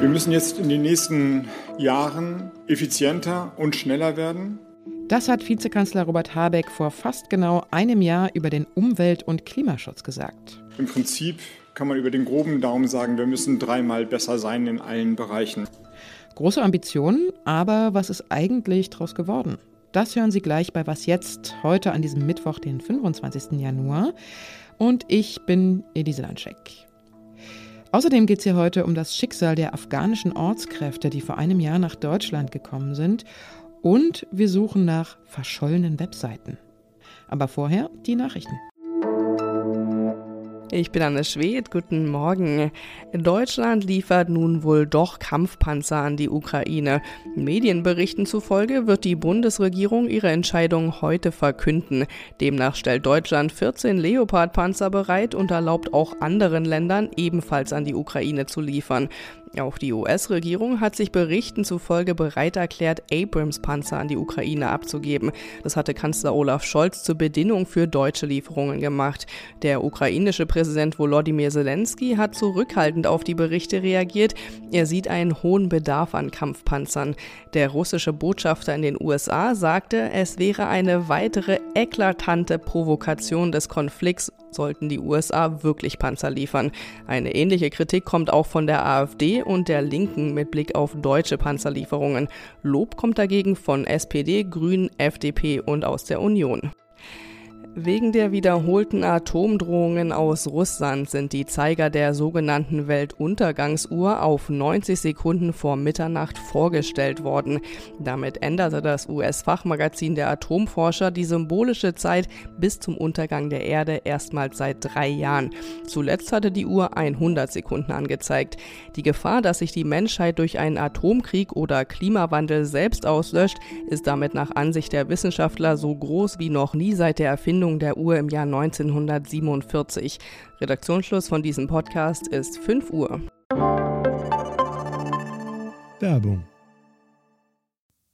Wir müssen jetzt in den nächsten Jahren effizienter und schneller werden. Das hat Vizekanzler Robert Habeck vor fast genau einem Jahr über den Umwelt- und Klimaschutz gesagt. Im Prinzip kann man über den groben Daumen sagen, wir müssen dreimal besser sein in allen Bereichen. Große Ambitionen, aber was ist eigentlich daraus geworden? Das hören Sie gleich bei Was jetzt, heute an diesem Mittwoch, den 25. Januar. Und ich bin Elise Landscheck. Außerdem geht es hier heute um das Schicksal der afghanischen Ortskräfte, die vor einem Jahr nach Deutschland gekommen sind. Und wir suchen nach verschollenen Webseiten. Aber vorher die Nachrichten. Ich bin Anne Schwedt, guten Morgen. Deutschland liefert nun wohl doch Kampfpanzer an die Ukraine. Medienberichten zufolge wird die Bundesregierung ihre Entscheidung heute verkünden. Demnach stellt Deutschland 14 Leopard-Panzer bereit und erlaubt auch anderen Ländern ebenfalls an die Ukraine zu liefern. Auch die US-Regierung hat sich Berichten zufolge bereit erklärt, Abrams-Panzer an die Ukraine abzugeben. Das hatte Kanzler Olaf Scholz zur Bedingung für deutsche Lieferungen gemacht. Der ukrainische Präsident Volodymyr Zelensky hat zurückhaltend auf die Berichte reagiert. Er sieht einen hohen Bedarf an Kampfpanzern. Der russische Botschafter in den USA sagte, es wäre eine weitere eklatante Provokation des Konflikts, sollten die USA wirklich Panzer liefern. Eine ähnliche Kritik kommt auch von der AfD und der Linken mit Blick auf deutsche Panzerlieferungen. Lob kommt dagegen von SPD, Grünen, FDP und aus der Union. Wegen der wiederholten Atomdrohungen aus Russland sind die Zeiger der sogenannten Weltuntergangsuhr auf 90 Sekunden vor Mitternacht vorgestellt worden. Damit änderte das US-Fachmagazin der Atomforscher die symbolische Zeit bis zum Untergang der Erde erstmals seit drei Jahren. Zuletzt hatte die Uhr 100 Sekunden angezeigt. Die Gefahr, dass sich die Menschheit durch einen Atomkrieg oder Klimawandel selbst auslöscht, ist damit nach Ansicht der Wissenschaftler so groß wie noch nie seit der Erfindung Erfindung der Uhr im Jahr 1947. Redaktionsschluss von diesem Podcast ist 5 Uhr. Werbung.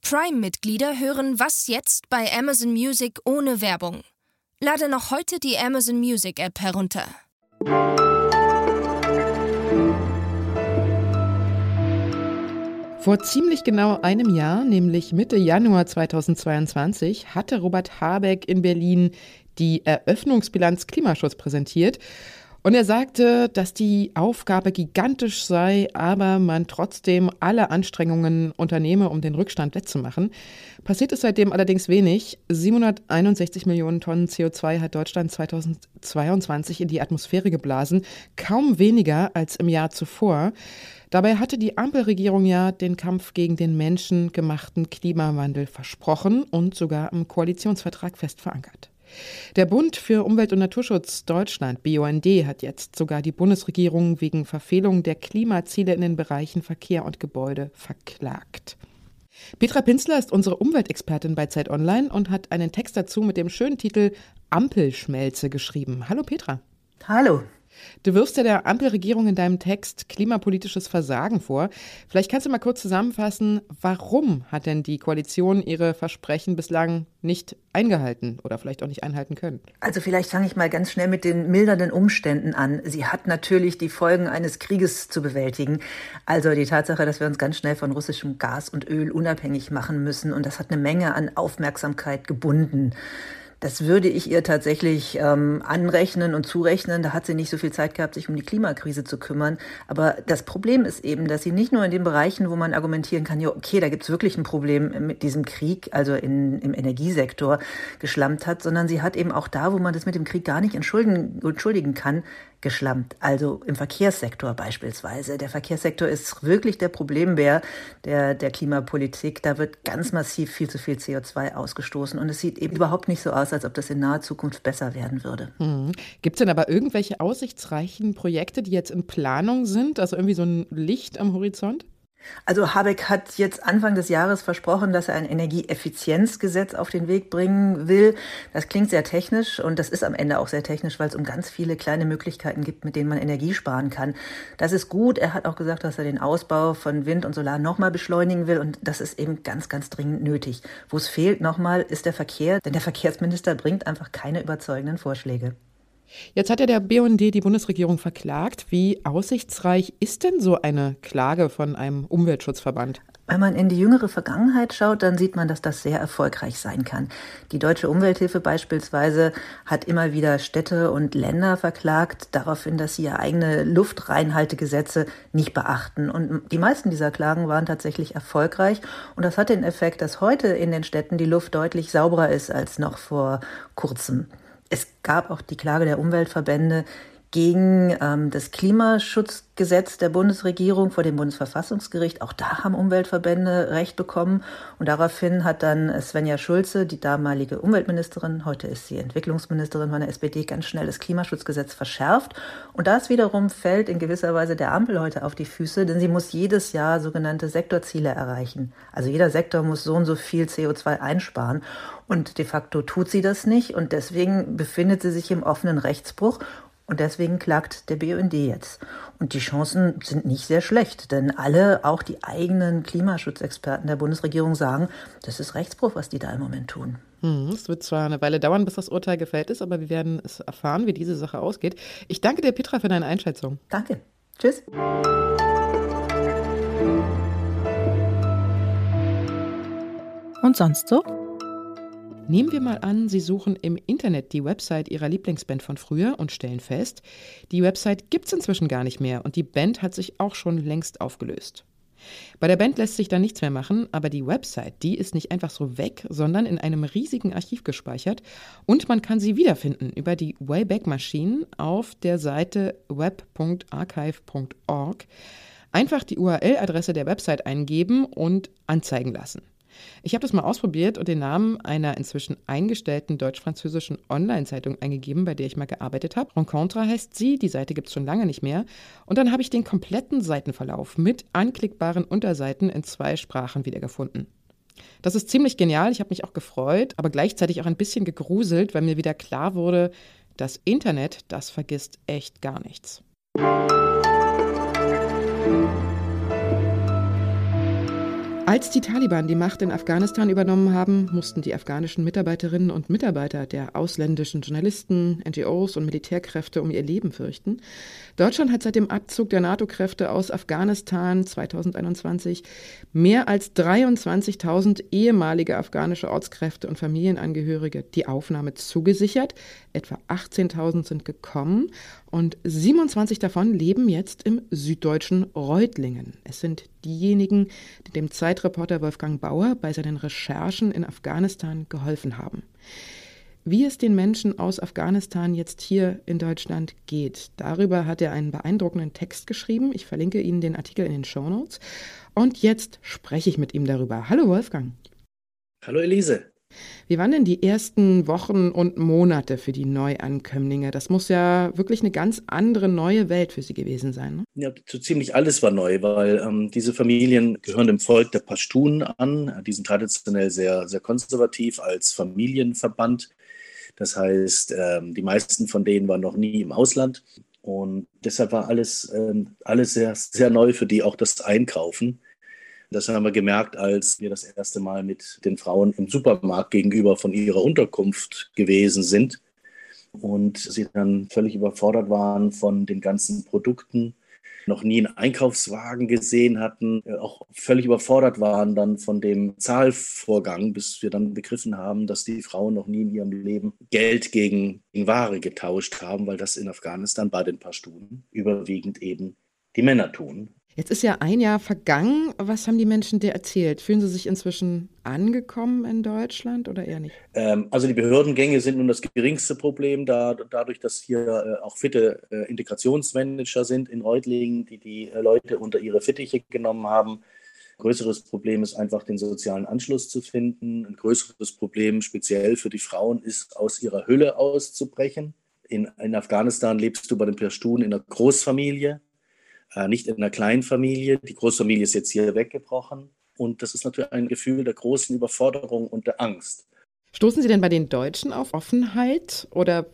Prime-Mitglieder hören Was jetzt bei Amazon Music ohne Werbung. Lade noch heute die Amazon Music App herunter. Vor ziemlich genau einem Jahr, nämlich Mitte Januar 2022, hatte Robert Habeck in Berlin die Eröffnungsbilanz Klimaschutz präsentiert. Und er sagte, dass die Aufgabe gigantisch sei, aber man trotzdem alle Anstrengungen unternehme, um den Rückstand wettzumachen. Passiert ist seitdem allerdings wenig. 761 Millionen Tonnen CO2 hat Deutschland 2022 in die Atmosphäre geblasen, kaum weniger als im Jahr zuvor. Dabei hatte die Ampelregierung ja den Kampf gegen den menschengemachten Klimawandel versprochen und sogar im Koalitionsvertrag fest verankert. Der Bund für Umwelt und Naturschutz Deutschland, BUND, hat jetzt sogar die Bundesregierung wegen Verfehlung der Klimaziele in den Bereichen Verkehr und Gebäude verklagt. Petra Pinzler ist unsere Umweltexpertin bei Zeit Online und hat einen Text dazu mit dem schönen Titel Ampelschmelze geschrieben. Hallo Petra. Hallo. Du wirfst ja der Ampelregierung in deinem Text klimapolitisches Versagen vor. Vielleicht kannst du mal kurz zusammenfassen, warum hat denn die Koalition ihre Versprechen bislang nicht eingehalten oder vielleicht auch nicht einhalten können? Also vielleicht fange ich mal ganz schnell mit den mildernden Umständen an. Sie hat natürlich die Folgen eines Krieges zu bewältigen. Also die Tatsache, dass wir uns ganz schnell von russischem Gas und Öl unabhängig machen müssen und das hat eine Menge an Aufmerksamkeit gebunden. Das würde ich ihr tatsächlich ähm, anrechnen und zurechnen. Da hat sie nicht so viel Zeit gehabt, sich um die Klimakrise zu kümmern. Aber das Problem ist eben, dass sie nicht nur in den Bereichen, wo man argumentieren kann, ja, okay, da gibt's wirklich ein Problem mit diesem Krieg, also in, im Energiesektor geschlampt hat, sondern sie hat eben auch da, wo man das mit dem Krieg gar nicht entschuldigen, entschuldigen kann, geschlampt. Also im Verkehrssektor beispielsweise. Der Verkehrssektor ist wirklich der Problembär der, der Klimapolitik. Da wird ganz massiv viel zu viel CO2 ausgestoßen. Und es sieht eben überhaupt nicht so aus, als ob das in naher Zukunft besser werden würde. Mhm. Gibt es denn aber irgendwelche aussichtsreichen Projekte, die jetzt in Planung sind? Also irgendwie so ein Licht am Horizont? Also Habeck hat jetzt Anfang des Jahres versprochen, dass er ein Energieeffizienzgesetz auf den Weg bringen will. Das klingt sehr technisch und das ist am Ende auch sehr technisch, weil es um ganz viele kleine Möglichkeiten gibt, mit denen man Energie sparen kann. Das ist gut. Er hat auch gesagt, dass er den Ausbau von Wind und Solar nochmal beschleunigen will und das ist eben ganz, ganz dringend nötig. Wo es fehlt nochmal ist der Verkehr, denn der Verkehrsminister bringt einfach keine überzeugenden Vorschläge. Jetzt hat ja der BUND die Bundesregierung verklagt. Wie aussichtsreich ist denn so eine Klage von einem Umweltschutzverband? Wenn man in die jüngere Vergangenheit schaut, dann sieht man, dass das sehr erfolgreich sein kann. Die Deutsche Umwelthilfe beispielsweise hat immer wieder Städte und Länder verklagt, daraufhin, dass sie ihre eigene Luftreinhaltegesetze nicht beachten. Und die meisten dieser Klagen waren tatsächlich erfolgreich. Und das hat den Effekt, dass heute in den Städten die Luft deutlich sauberer ist als noch vor kurzem. Es gab auch die Klage der Umweltverbände gegen ähm, das Klimaschutzgesetz der Bundesregierung vor dem Bundesverfassungsgericht. Auch da haben Umweltverbände Recht bekommen. Und daraufhin hat dann Svenja Schulze, die damalige Umweltministerin, heute ist sie Entwicklungsministerin von der SPD, ganz schnell das Klimaschutzgesetz verschärft. Und das wiederum fällt in gewisser Weise der Ampel heute auf die Füße, denn sie muss jedes Jahr sogenannte Sektorziele erreichen. Also jeder Sektor muss so und so viel CO2 einsparen. Und de facto tut sie das nicht. Und deswegen befindet sie sich im offenen Rechtsbruch. Und deswegen klagt der BUND jetzt. Und die Chancen sind nicht sehr schlecht, denn alle, auch die eigenen Klimaschutzexperten der Bundesregierung sagen, das ist Rechtsbruch, was die da im Moment tun. Hm, es wird zwar eine Weile dauern, bis das Urteil gefällt ist, aber wir werden es erfahren, wie diese Sache ausgeht. Ich danke dir, Petra, für deine Einschätzung. Danke. Tschüss. Und sonst so? Nehmen wir mal an, Sie suchen im Internet die Website Ihrer Lieblingsband von früher und stellen fest, die Website gibt es inzwischen gar nicht mehr und die Band hat sich auch schon längst aufgelöst. Bei der Band lässt sich da nichts mehr machen, aber die Website, die ist nicht einfach so weg, sondern in einem riesigen Archiv gespeichert und man kann sie wiederfinden über die Wayback Machine auf der Seite web.archive.org. Einfach die URL-Adresse der Website eingeben und anzeigen lassen. Ich habe das mal ausprobiert und den Namen einer inzwischen eingestellten deutsch-französischen Online-Zeitung eingegeben, bei der ich mal gearbeitet habe. Rencontre heißt sie, die Seite gibt es schon lange nicht mehr. Und dann habe ich den kompletten Seitenverlauf mit anklickbaren Unterseiten in zwei Sprachen wiedergefunden. Das ist ziemlich genial, ich habe mich auch gefreut, aber gleichzeitig auch ein bisschen gegruselt, weil mir wieder klar wurde, das Internet, das vergisst echt gar nichts. Als die Taliban die Macht in Afghanistan übernommen haben, mussten die afghanischen Mitarbeiterinnen und Mitarbeiter der ausländischen Journalisten, NGOs und Militärkräfte um ihr Leben fürchten. Deutschland hat seit dem Abzug der NATO-Kräfte aus Afghanistan 2021 mehr als 23.000 ehemalige afghanische Ortskräfte und Familienangehörige die Aufnahme zugesichert. Etwa 18.000 sind gekommen und 27 davon leben jetzt im süddeutschen Reutlingen. Es sind diejenigen, die dem Zeitreporter Wolfgang Bauer bei seinen Recherchen in Afghanistan geholfen haben. Wie es den Menschen aus Afghanistan jetzt hier in Deutschland geht, darüber hat er einen beeindruckenden Text geschrieben. Ich verlinke Ihnen den Artikel in den Show Notes. Und jetzt spreche ich mit ihm darüber. Hallo Wolfgang. Hallo Elise. Wie waren denn die ersten Wochen und Monate für die Neuankömmlinge? Das muss ja wirklich eine ganz andere neue Welt für sie gewesen sein. Ne? Ja, so ziemlich alles war neu, weil ähm, diese Familien gehören dem Volk der Pashtun an. Die sind traditionell sehr, sehr konservativ als Familienverband. Das heißt, ähm, die meisten von denen waren noch nie im Ausland. Und deshalb war alles, ähm, alles sehr, sehr neu für die, auch das Einkaufen. Das haben wir gemerkt, als wir das erste Mal mit den Frauen im Supermarkt gegenüber von ihrer Unterkunft gewesen sind und sie dann völlig überfordert waren von den ganzen Produkten, noch nie einen Einkaufswagen gesehen hatten, auch völlig überfordert waren dann von dem Zahlvorgang, bis wir dann begriffen haben, dass die Frauen noch nie in ihrem Leben Geld gegen, gegen Ware getauscht haben, weil das in Afghanistan bei den Pashtunen überwiegend eben die Männer tun. Jetzt ist ja ein Jahr vergangen. Was haben die Menschen dir erzählt? Fühlen sie sich inzwischen angekommen in Deutschland oder eher nicht? Ähm, also die Behördengänge sind nun das geringste Problem, da, dadurch, dass hier äh, auch fitte äh, Integrationsmanager sind in Reutlingen, die die äh, Leute unter ihre Fittiche genommen haben. Größeres Problem ist einfach, den sozialen Anschluss zu finden. Ein größeres Problem, speziell für die Frauen, ist, aus ihrer Hülle auszubrechen. In, in Afghanistan lebst du bei den Pashtun in einer Großfamilie äh, nicht in einer kleinen Familie. Die Großfamilie ist jetzt hier weggebrochen. Und das ist natürlich ein Gefühl der großen Überforderung und der Angst. Stoßen Sie denn bei den Deutschen auf Offenheit oder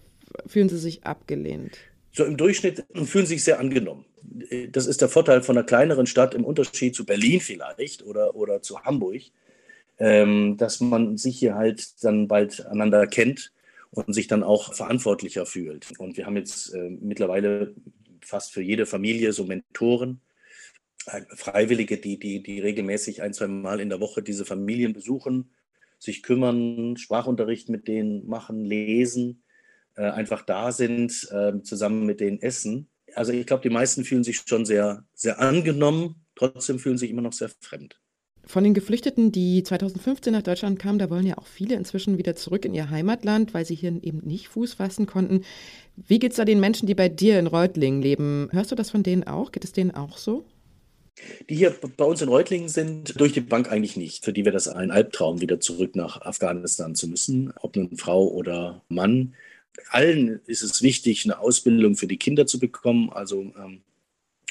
fühlen Sie sich abgelehnt? So im Durchschnitt fühlen Sie sich sehr angenommen. Das ist der Vorteil von einer kleineren Stadt im Unterschied zu Berlin vielleicht oder, oder zu Hamburg, ähm, dass man sich hier halt dann bald einander kennt und sich dann auch verantwortlicher fühlt. Und wir haben jetzt äh, mittlerweile fast für jede Familie so Mentoren, Freiwillige, die, die, die regelmäßig ein, zwei Mal in der Woche diese Familien besuchen, sich kümmern, Sprachunterricht mit denen machen, lesen, äh, einfach da sind, äh, zusammen mit denen essen. Also ich glaube, die meisten fühlen sich schon sehr, sehr angenommen, trotzdem fühlen sich immer noch sehr fremd. Von den Geflüchteten, die 2015 nach Deutschland kamen, da wollen ja auch viele inzwischen wieder zurück in ihr Heimatland, weil sie hier eben nicht Fuß fassen konnten. Wie geht es da den Menschen, die bei dir in Reutlingen leben? Hörst du das von denen auch? Geht es denen auch so? Die hier bei uns in Reutlingen sind, durch die Bank eigentlich nicht. Für die wäre das ein Albtraum, wieder zurück nach Afghanistan zu müssen, ob nun Frau oder Mann. Allen ist es wichtig, eine Ausbildung für die Kinder zu bekommen. Also ähm,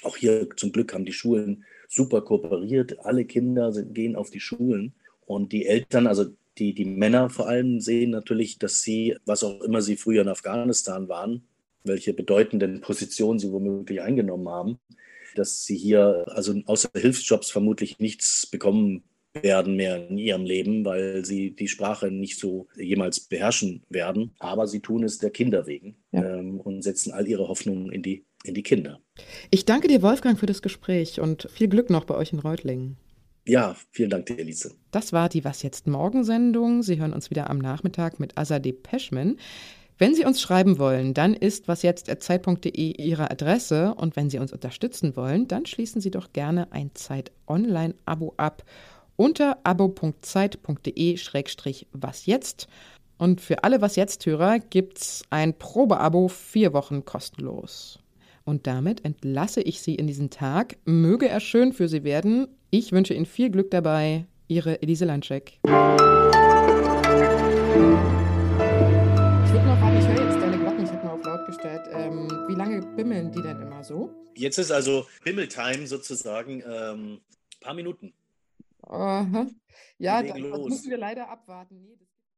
auch hier zum Glück haben die Schulen super kooperiert. Alle Kinder sind, gehen auf die Schulen und die Eltern, also die, die Männer vor allem, sehen natürlich, dass sie, was auch immer sie früher in Afghanistan waren, welche bedeutenden Positionen sie womöglich eingenommen haben, dass sie hier also außer Hilfsjobs vermutlich nichts bekommen werden mehr in ihrem Leben, weil sie die Sprache nicht so jemals beherrschen werden. Aber sie tun es der Kinder wegen ja. ähm, und setzen all ihre Hoffnungen in die, in die Kinder. Ich danke dir, Wolfgang, für das Gespräch und viel Glück noch bei euch in Reutlingen. Ja, vielen Dank dir, Elise. Das war die Was jetzt Morgen-Sendung. Sie hören uns wieder am Nachmittag mit Azadeh Peschman. Wenn Sie uns schreiben wollen, dann ist wasjetzt.zeit.de Ihre Adresse und wenn Sie uns unterstützen wollen, dann schließen Sie doch gerne ein Zeit Online-Abo ab unter abo.zeit.de-was jetzt. Und für alle Was jetzt-Hörer gibt's ein Probeabo vier Wochen kostenlos. Und damit entlasse ich Sie in diesen Tag. Möge er schön für Sie werden. Ich wünsche Ihnen viel Glück dabei. Ihre Elise Landscheck. gestellt. Ähm, wie lange bimmeln die denn immer so? Jetzt ist also Bimmeltime sozusagen ein ähm, paar Minuten. Aha. Ja, dann müssen wir leider abwarten. Nee,